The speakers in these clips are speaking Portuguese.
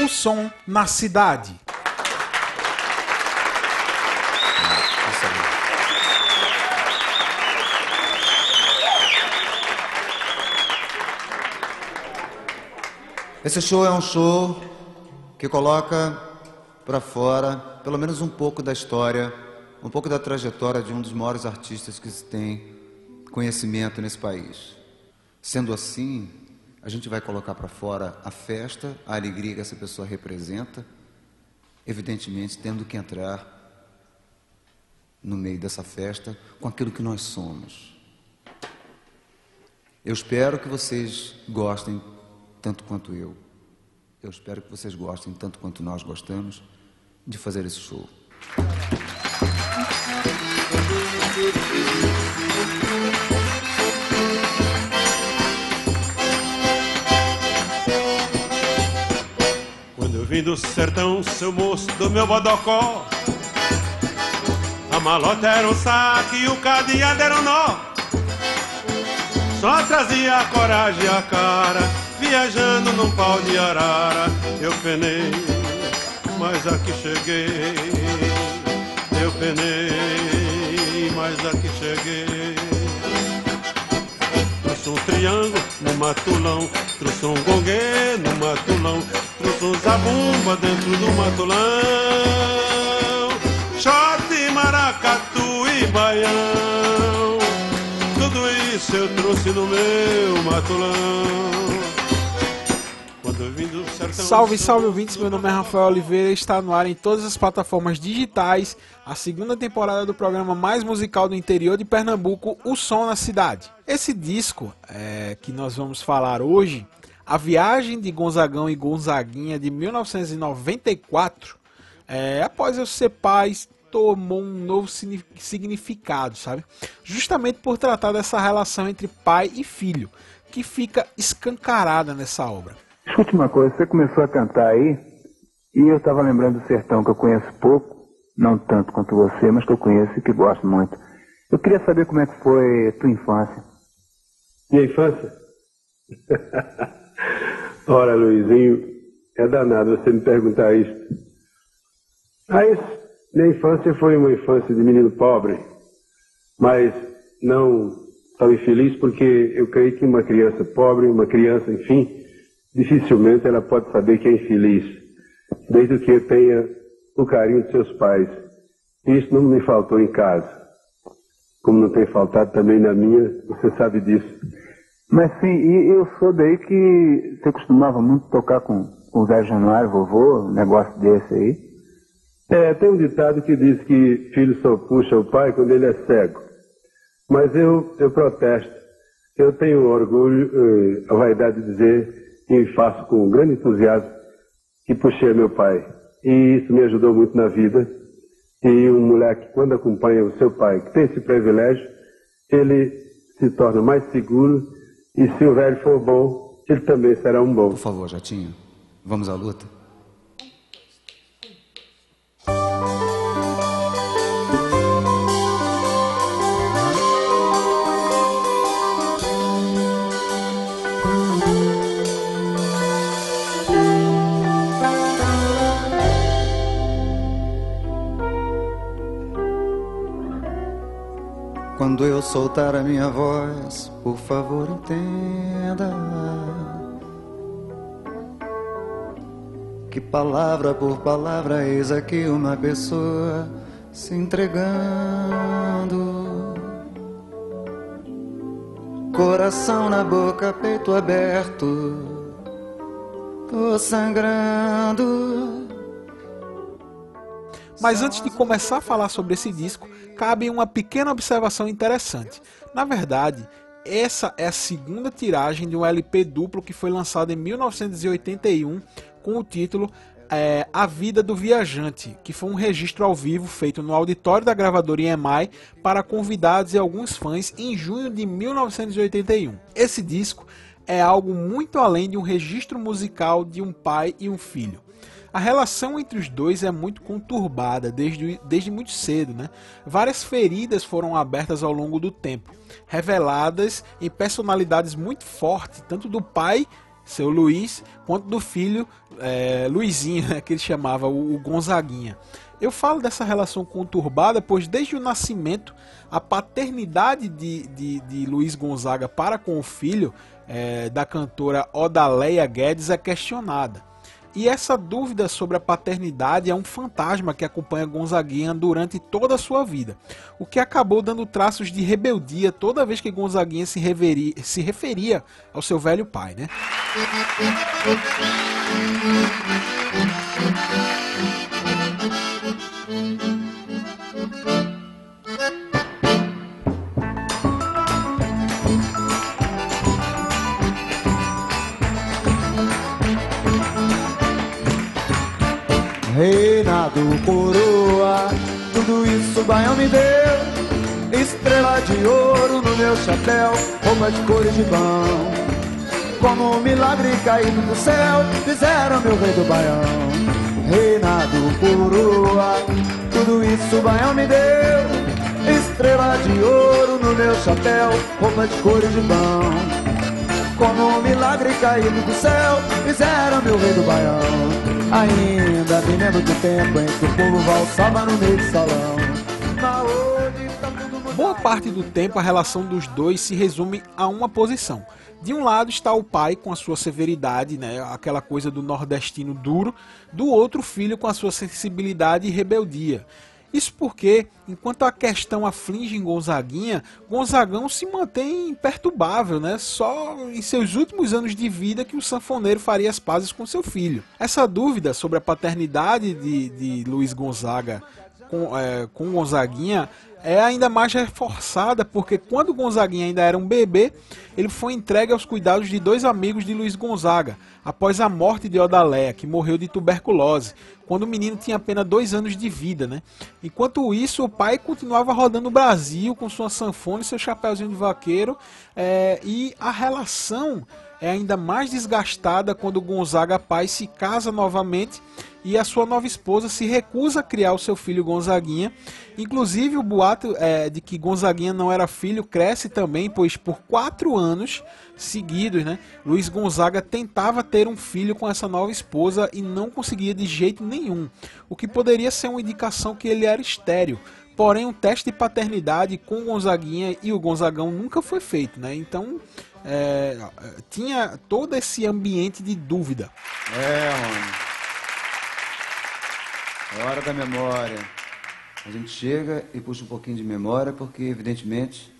o som na cidade. Esse show é um show que coloca para fora pelo menos um pouco da história, um pouco da trajetória de um dos maiores artistas que se tem conhecimento nesse país. Sendo assim, a gente vai colocar para fora a festa, a alegria que essa pessoa representa, evidentemente tendo que entrar no meio dessa festa com aquilo que nós somos. Eu espero que vocês gostem tanto quanto eu. Eu espero que vocês gostem tanto quanto nós gostamos de fazer esse show. Vim do sertão, seu moço do meu bodocó. A malota era um saque e o cadeado era um nó. Só trazia a coragem e a cara Viajando num pau de arara. Eu penei, mas aqui cheguei. Eu penei, mas aqui cheguei Trouxe um triângulo no matulão Trouxe um gongue no matulão Trouxe um zabumba dentro do matulão. Shot, maracatu e baião Tudo isso eu trouxe no meu matulão Salve, salve ouvintes, meu nome é Rafael Oliveira está no ar em todas as plataformas digitais a segunda temporada do programa mais musical do interior de Pernambuco, O Som na Cidade. Esse disco é, que nós vamos falar hoje, A Viagem de Gonzagão e Gonzaguinha de 1994, é, após eu ser pai, tomou um novo signi- significado, sabe? Justamente por tratar dessa relação entre pai e filho, que fica escancarada nessa obra. Escute uma coisa, você começou a cantar aí, e eu estava lembrando do sertão que eu conheço pouco, não tanto quanto você, mas que eu conheço e que gosto muito. Eu queria saber como é que foi tua infância. Minha infância? Ora, Luizinho, é danado você me perguntar isso. Mas minha infância foi uma infância de menino pobre, mas não tão infeliz, porque eu creio que uma criança pobre, uma criança, enfim, dificilmente ela pode saber que é infeliz, desde que tenha o carinho de seus pais. Isso não me faltou em casa, como não tem faltado também na minha, você sabe disso. Mas sim, e eu sou daí que você costumava muito tocar com, o Zé Januário, vovô, um negócio desse aí. É, tem um ditado que diz que filho só puxa o pai quando ele é cego. Mas eu, eu protesto. Eu tenho orgulho, eh, a vaidade de dizer, e faço com grande entusiasmo, que puxei meu pai. E isso me ajudou muito na vida. E um moleque, quando acompanha o seu pai, que tem esse privilégio, ele se torna mais seguro. E se o velho for bom, ele também será um bom. Por favor, Jatinho, vamos à luta? Eu soltar a minha voz, por favor entenda que palavra por palavra eis aqui uma pessoa se entregando. Coração na boca, peito aberto, tô sangrando. Mas antes de começar a falar sobre esse disco, cabe uma pequena observação interessante. Na verdade, essa é a segunda tiragem de um LP duplo que foi lançado em 1981 com o título é, A Vida do Viajante, que foi um registro ao vivo feito no auditório da gravadora EMI para convidados e alguns fãs em junho de 1981. Esse disco é algo muito além de um registro musical de um pai e um filho. A relação entre os dois é muito conturbada desde, desde muito cedo, né? Várias feridas foram abertas ao longo do tempo, reveladas em personalidades muito fortes, tanto do pai seu Luiz, quanto do filho é, Luizinho, né, que ele chamava o, o Gonzaguinha. Eu falo dessa relação conturbada, pois desde o nascimento, a paternidade de, de, de Luiz Gonzaga para com o filho é, da cantora Odaleia Guedes é questionada. E essa dúvida sobre a paternidade é um fantasma que acompanha Gonzaguinha durante toda a sua vida, o que acabou dando traços de rebeldia toda vez que Gonzaguinha se, se referia ao seu velho pai. Né? Reinado, coroa, tudo isso o Baião me deu. Estrela de ouro no meu chapéu, roupa de cores de pão. Como um milagre caído do céu, fizeram meu rei do Baião. Reinado, coroa, tudo isso o Baião me deu. Estrela de ouro no meu chapéu, roupa de cores de pão. Como um milagre caído do céu, fizeram meu rei do Baião. Ainda me lembro do tempo em que o povo valsava no meio do salão. Tá Boa parte do tempo a relação dos dois se resume a uma posição. De um lado está o pai com a sua severidade, né, aquela coisa do nordestino duro, do outro filho com a sua sensibilidade e rebeldia. Isso porque, enquanto a questão aflige em Gonzaguinha, Gonzagão se mantém imperturbável, né? Só em seus últimos anos de vida que o sanfoneiro faria as pazes com seu filho. Essa dúvida sobre a paternidade de, de Luiz Gonzaga com, é, com Gonzaguinha é ainda mais reforçada porque quando Gonzaguinha ainda era um bebê, ele foi entregue aos cuidados de dois amigos de Luiz Gonzaga, após a morte de Odaleia, que morreu de tuberculose, quando o menino tinha apenas dois anos de vida. Né? Enquanto isso, o pai continuava rodando o Brasil com sua sanfona e seu chapéuzinho de vaqueiro, é, e a relação é ainda mais desgastada quando Gonzaga pai se casa novamente e a sua nova esposa se recusa a criar o seu filho Gonzaguinha. Inclusive o boato é, de que Gonzaguinha não era filho cresce também, pois por quatro anos seguidos, né, Luiz Gonzaga tentava ter um filho com essa nova esposa e não conseguia de jeito nenhum, o que poderia ser uma indicação que ele era estéril. Porém, um teste de paternidade com Gonzaguinha e o Gonzagão nunca foi feito, né? Então, é, tinha todo esse ambiente de dúvida. É, mano. É hora da memória. A gente chega e puxa um pouquinho de memória, porque, evidentemente,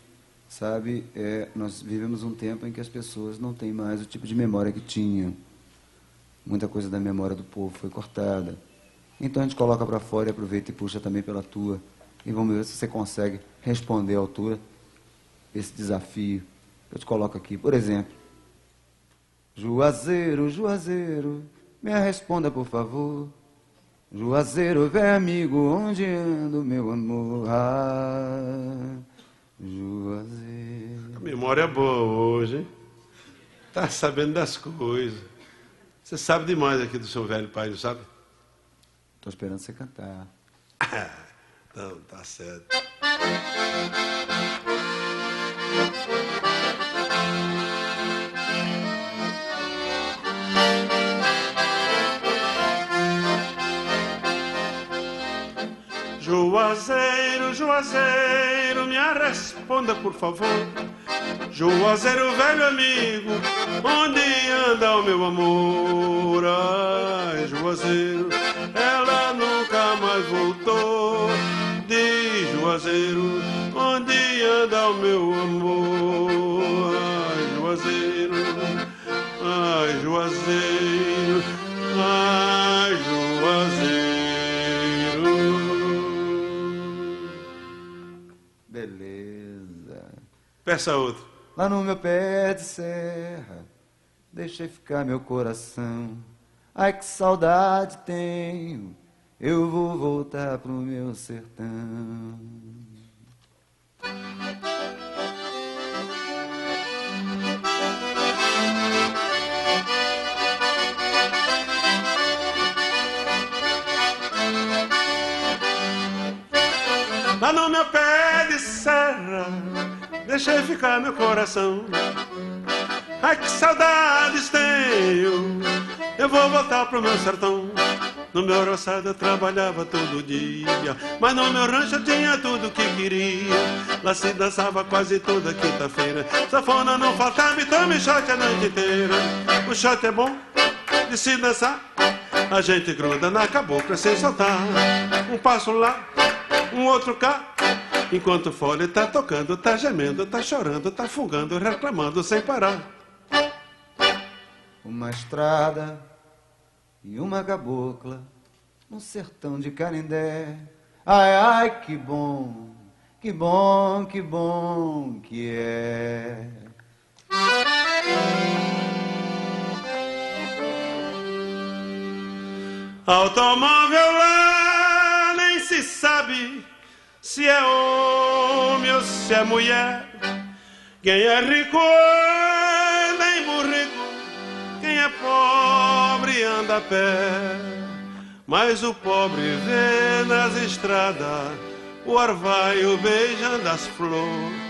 sabe, é, nós vivemos um tempo em que as pessoas não têm mais o tipo de memória que tinham. Muita coisa da memória do povo foi cortada. Então a gente coloca para fora e aproveita e puxa também pela tua. E vamos ver se você consegue responder à altura esse desafio. Eu te coloco aqui, por exemplo. Juazeiro, Juazeiro, me responda por favor. Juazeiro, velho amigo, onde anda o meu amor? Ah, Juazeiro. A memória é boa hoje, hein? Tá sabendo das coisas. Você sabe demais aqui do seu velho pai, não sabe? Tô esperando você cantar. Não, tá certo. Juazeiro, me responda por favor. Juazeiro, velho amigo, onde anda o meu amor? Ai, Juazeiro, ela nunca mais voltou. De Juazeiro, onde anda o meu amor? Ai, Juazeiro, ai, Juazeiro, Peça outro. Lá no meu pé de serra, deixei ficar meu coração. Ai que saudade tenho, eu vou voltar pro meu sertão. Deixei ficar meu coração. Ai que saudades tenho. Eu vou voltar pro meu sertão. No meu roçado eu trabalhava todo dia, mas no meu rancho eu tinha tudo que queria. Lá se dançava quase toda quinta-feira. Safona não faltava e tome shot a noite inteira. O shot é bom de se dançar. A gente gruda na cabocla sem soltar. Um passo lá, um outro cá. Enquanto o fole tá tocando, tá gemendo, tá chorando, tá fugando, reclamando sem parar. Uma estrada e uma cabocla no sertão de Canindé. Ai, ai, que bom, que bom, que bom que é. Automóvel lá nem se sabe se é homem ou se é mulher. Quem é rico anda em burrico, quem é pobre anda a pé. Mas o pobre vê nas estradas o orvalho beijando as flores.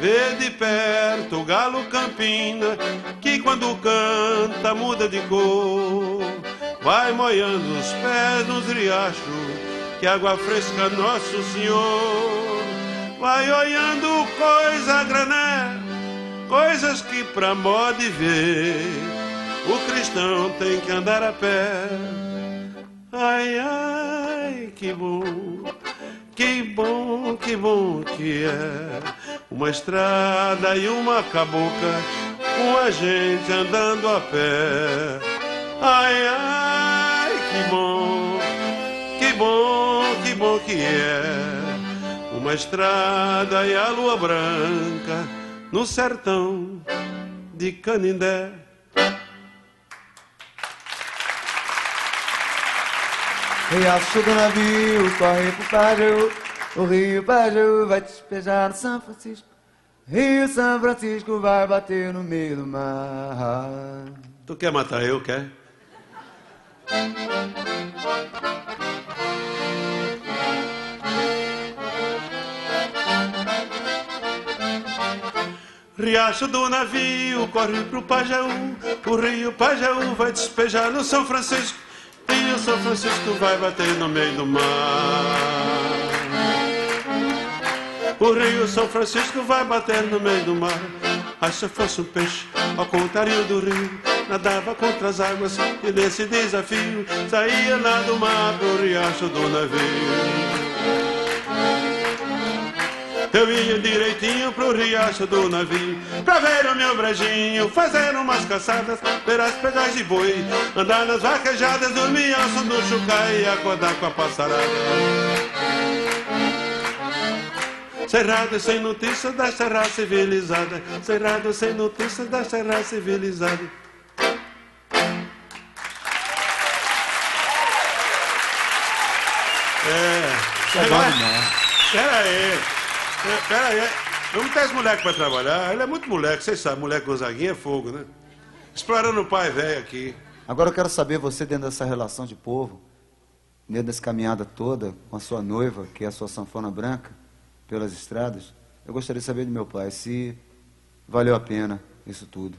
Vê de perto o galo campina, que quando canta muda de cor. Vai moendo os pés nos riachos, que água fresca Nosso Senhor. Vai olhando coisa grané, coisas que pra moda ver, o cristão tem que andar a pé. Ai, ai, que bom, que bom, que bom que é uma estrada e uma cabocla com a gente andando a pé. Ai, ai, que bom, que bom, que bom que é uma estrada e a lua branca no sertão de Canindé. Riacho do navio, corre pro Pajeú. O Rio Pajeú vai despejar no São Francisco. Rio São Francisco vai bater no meio do mar. Tu quer matar eu, quer? Riacho do navio corre pro Pajeú, o rio Pajeú vai despejar no São Francisco, e o São Francisco vai bater no meio do mar. O rio São Francisco vai bater no meio do mar. Ah, se eu fosse um peixe, ao contrário do rio, nadava contra as águas e nesse desafio saía lá do mar pro riacho do navio. Eu ia direitinho pro riacho do navio Pra ver o meu brejinho, fazer umas caçadas Ver as pedras de boi, andar nas vaquejadas Dormir ao som do chucai e acordar com a passarada Cerrado sem notícia da serra civilizada Cerrado sem notícia da serra civilizada É, É bom demais. Pera aí. É, Pera aí. Vamos ter esse moleque pra trabalhar. Ele é muito moleque, vocês sabem, moleque Gonzaguinha é fogo, né? Explorando o pai velho aqui. Agora eu quero saber, você dentro dessa relação de povo, dentro dessa caminhada toda com a sua noiva, que é a sua sanfona branca, pelas estradas, eu gostaria de saber do meu pai se valeu a pena isso tudo.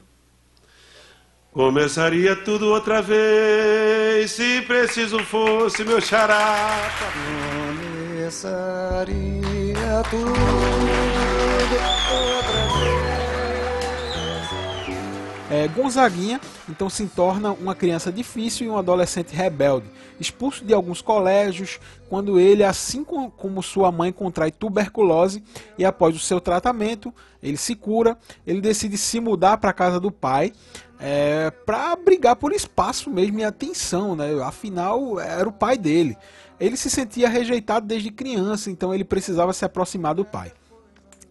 Começaria tudo outra vez, se preciso fosse meu xará. Começaria tudo outra É, Gonzaguinha então se torna uma criança difícil e um adolescente rebelde, expulso de alguns colégios, quando ele, assim co- como sua mãe, contrai tuberculose e após o seu tratamento, ele se cura, ele decide se mudar para a casa do pai é, para brigar por espaço mesmo e atenção, né? afinal era o pai dele. Ele se sentia rejeitado desde criança, então ele precisava se aproximar do pai.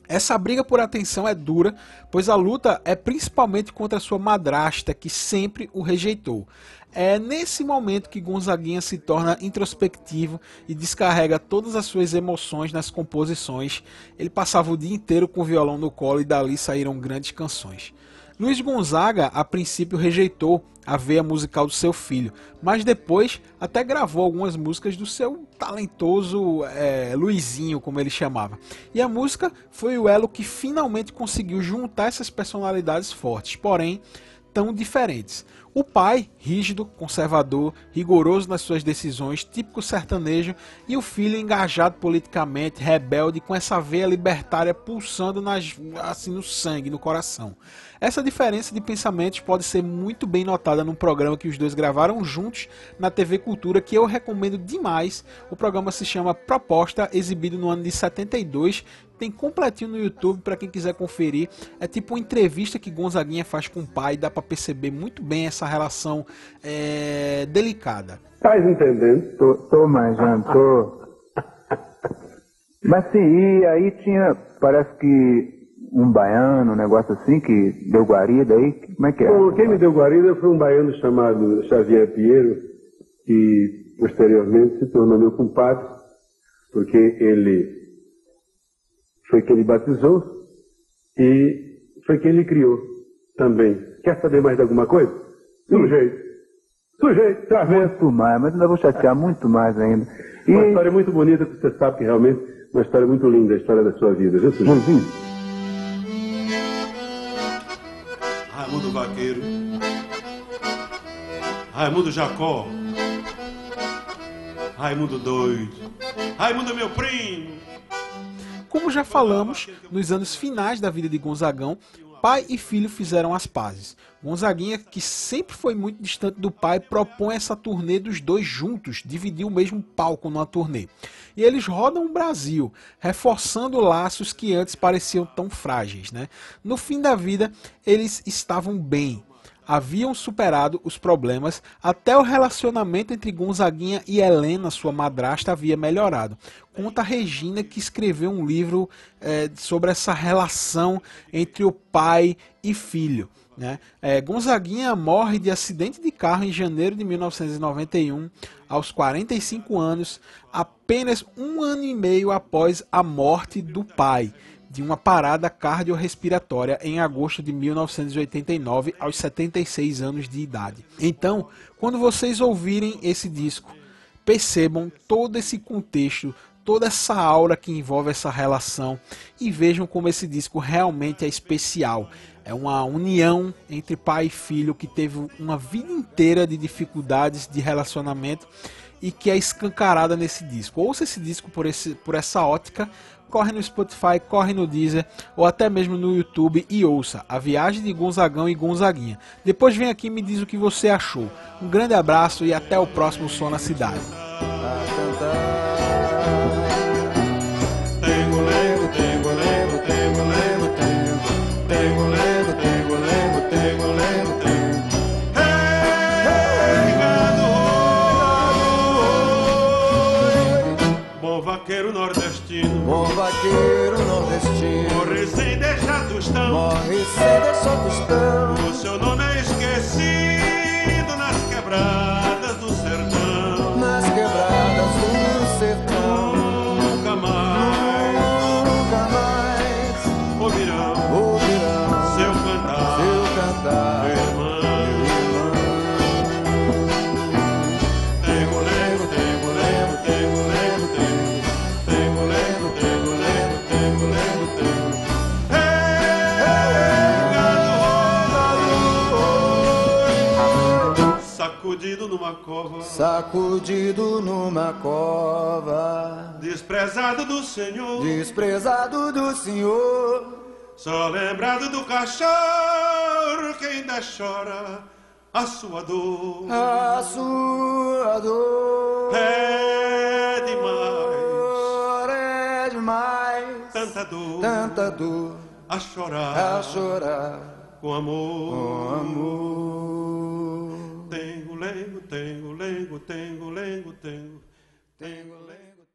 Essa briga por atenção é dura, pois a luta é principalmente contra sua madrasta, que sempre o rejeitou. É nesse momento que Gonzaguinha se torna introspectivo e descarrega todas as suas emoções nas composições. Ele passava o dia inteiro com o violão no colo e dali saíram grandes canções. Luiz Gonzaga, a princípio, rejeitou a veia musical do seu filho, mas depois até gravou algumas músicas do seu talentoso é, Luizinho, como ele chamava. E a música foi o elo que finalmente conseguiu juntar essas personalidades fortes. Porém, tão diferentes. O pai, rígido, conservador, rigoroso nas suas decisões, típico sertanejo, e o filho engajado politicamente, rebelde, com essa veia libertária pulsando nas, assim no sangue, no coração. Essa diferença de pensamentos pode ser muito bem notada num programa que os dois gravaram juntos na TV Cultura, que eu recomendo demais. O programa se chama Proposta, exibido no ano de 72 tem completinho no YouTube para quem quiser conferir. É tipo uma entrevista que Gonzaguinha faz com o pai, dá para perceber muito bem essa relação é, delicada. Tá entendendo? Tô, tô manjando, tô. Mas sim, e aí tinha, parece que um baiano, um negócio assim, que deu guarida aí, como é que é? Bom, quem me deu guarida foi um baiano chamado Xavier Pinheiro, que posteriormente se tornou meu compadre, porque ele foi quem ele batizou e foi quem ele criou também. Quer saber mais de alguma coisa? Sujeito. Sujeito, travesso. Muito mais, mas ainda vou chatear muito mais ainda. E... Uma história muito bonita que você sabe que realmente é uma história muito linda, a história da sua vida, viu, sujeito? Raimundo Vaqueiro, Raimundo Jacó, Raimundo Doido, Raimundo meu primo. Como já falamos, nos anos finais da vida de Gonzagão, pai e filho fizeram as pazes. Gonzaguinha, que sempre foi muito distante do pai, propõe essa turnê dos dois juntos, dividir o mesmo palco numa turnê. E eles rodam o Brasil, reforçando laços que antes pareciam tão frágeis. Né? No fim da vida, eles estavam bem, haviam superado os problemas, até o relacionamento entre Gonzaguinha e Helena, sua madrasta, havia melhorado. Conta Regina que escreveu um livro eh, sobre essa relação entre o pai e filho. Né? Eh, Gonzaguinha morre de acidente de carro em janeiro de 1991, aos 45 anos, apenas um ano e meio após a morte do pai de uma parada cardiorrespiratória em agosto de 1989, aos 76 anos de idade. Então, quando vocês ouvirem esse disco, percebam todo esse contexto, toda essa aura que envolve essa relação e vejam como esse disco realmente é especial. É uma união entre pai e filho que teve uma vida inteira de dificuldades de relacionamento e que é escancarada nesse disco. Ouça esse disco por, esse, por essa ótica, corre no Spotify, corre no Deezer ou até mesmo no YouTube e ouça A Viagem de Gonzagão e Gonzaguinha. Depois vem aqui e me diz o que você achou. Um grande abraço e até o próximo Som na Cidade. Bom vaqueiro nordestino, morre sem deixar tostão. morre sem deixar tostão. O seu nome é esquecido nas quebradas sacudido numa cova, Sacudido numa cova, desprezado do Senhor, desprezado do Senhor. só lembrado do cachorro que ainda chora a sua dor. A sua dor. É demais, é demais, tanta dor. Tanta dor. A chorar. A chorar. Com amor. com amor lengo, lengo, tengo, lengo, tengo, lengo, tengo, tengo, lengo.